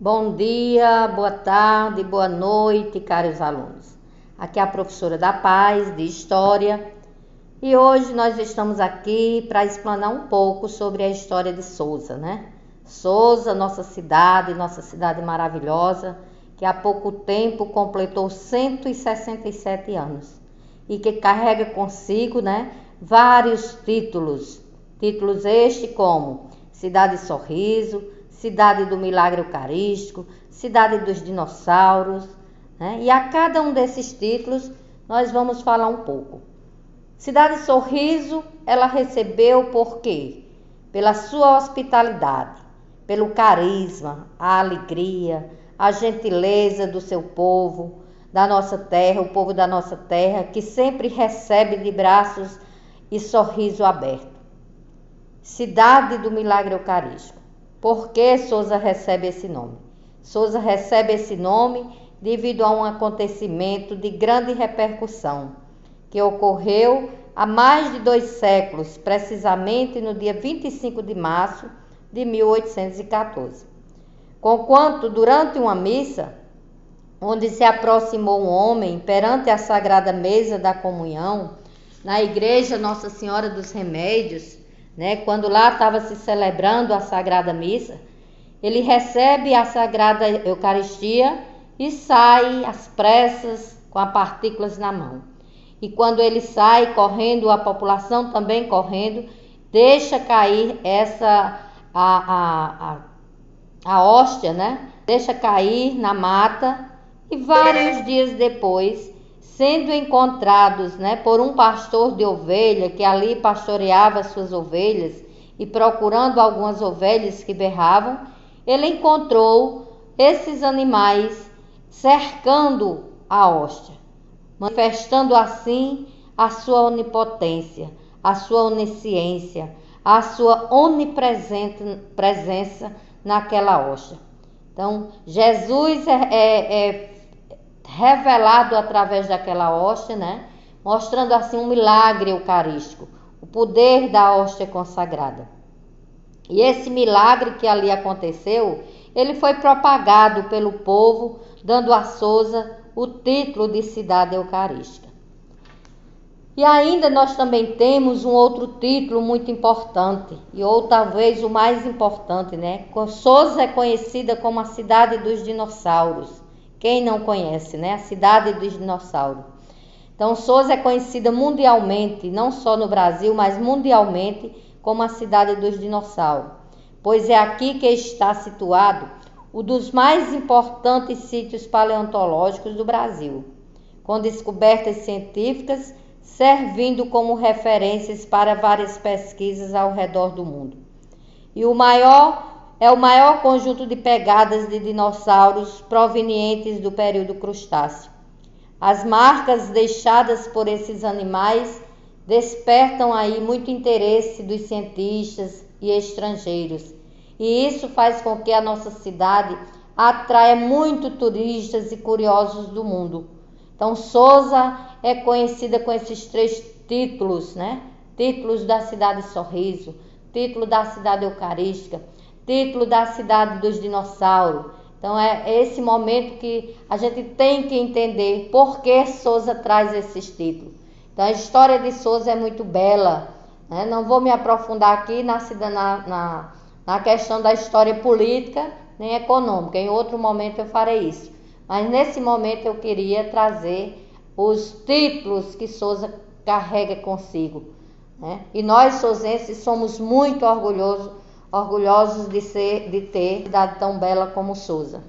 Bom dia, boa tarde, boa noite, caros alunos. Aqui é a professora da Paz, de História, e hoje nós estamos aqui para explanar um pouco sobre a história de Souza, né? Souza, nossa cidade, nossa cidade maravilhosa, que há pouco tempo completou 167 anos e que carrega consigo, né, vários títulos. Títulos este como Cidade Sorriso, Cidade do Milagre Eucarístico, Cidade dos Dinossauros, né? E a cada um desses títulos nós vamos falar um pouco. Cidade Sorriso, ela recebeu por quê? Pela sua hospitalidade, pelo carisma, a alegria, a gentileza do seu povo, da nossa terra, o povo da nossa terra, que sempre recebe de braços e sorriso aberto. Cidade do Milagre Eucarístico. Por que Souza recebe esse nome? Souza recebe esse nome devido a um acontecimento de grande repercussão que ocorreu há mais de dois séculos, precisamente no dia 25 de março de 1814. Conquanto, durante uma missa, onde se aproximou um homem perante a sagrada mesa da comunhão, na igreja Nossa Senhora dos Remédios, né? Quando lá estava se celebrando a Sagrada Missa, ele recebe a Sagrada Eucaristia e sai às pressas com as partículas na mão. E quando ele sai correndo, a população também correndo, deixa cair essa a, a, a, a hóstia, né? Deixa cair na mata e vários dias depois sendo encontrados né, por um pastor de ovelha que ali pastoreava suas ovelhas e procurando algumas ovelhas que berravam, ele encontrou esses animais cercando a hóstia, manifestando assim a sua onipotência, a sua onisciência, a sua onipresença naquela hóstia. Então, Jesus é, é, é revelado através daquela hóstia, né? Mostrando assim um milagre eucarístico, o poder da hóstia consagrada. E esse milagre que ali aconteceu, ele foi propagado pelo povo, dando a Souza o título de cidade eucarística. E ainda nós também temos um outro título muito importante, e ou talvez o mais importante, né? Souza é conhecida como a cidade dos dinossauros. Quem não conhece, né? A cidade dos dinossauros. Então, Souza é conhecida mundialmente, não só no Brasil, mas mundialmente, como a cidade dos dinossauros, pois é aqui que está situado um dos mais importantes sítios paleontológicos do Brasil, com descobertas científicas servindo como referências para várias pesquisas ao redor do mundo. E o maior é o maior conjunto de pegadas de dinossauros provenientes do período crustáceo. As marcas deixadas por esses animais despertam aí muito interesse dos cientistas e estrangeiros. E isso faz com que a nossa cidade atraia muito turistas e curiosos do mundo. Então, Souza é conhecida com esses três títulos, né? Títulos da cidade Sorriso, título da cidade Eucarística título da cidade dos dinossauros. Então é esse momento que a gente tem que entender por que Souza traz esses títulos. Então a história de Souza é muito bela. Né? Não vou me aprofundar aqui na, na, na, questão da história política nem econômica. Em outro momento eu farei isso. Mas nesse momento eu queria trazer os títulos que Souza carrega consigo. Né? E nós, souzenses, somos muito orgulhosos orgulhosos de ser de ter cidade tão bela como Souza.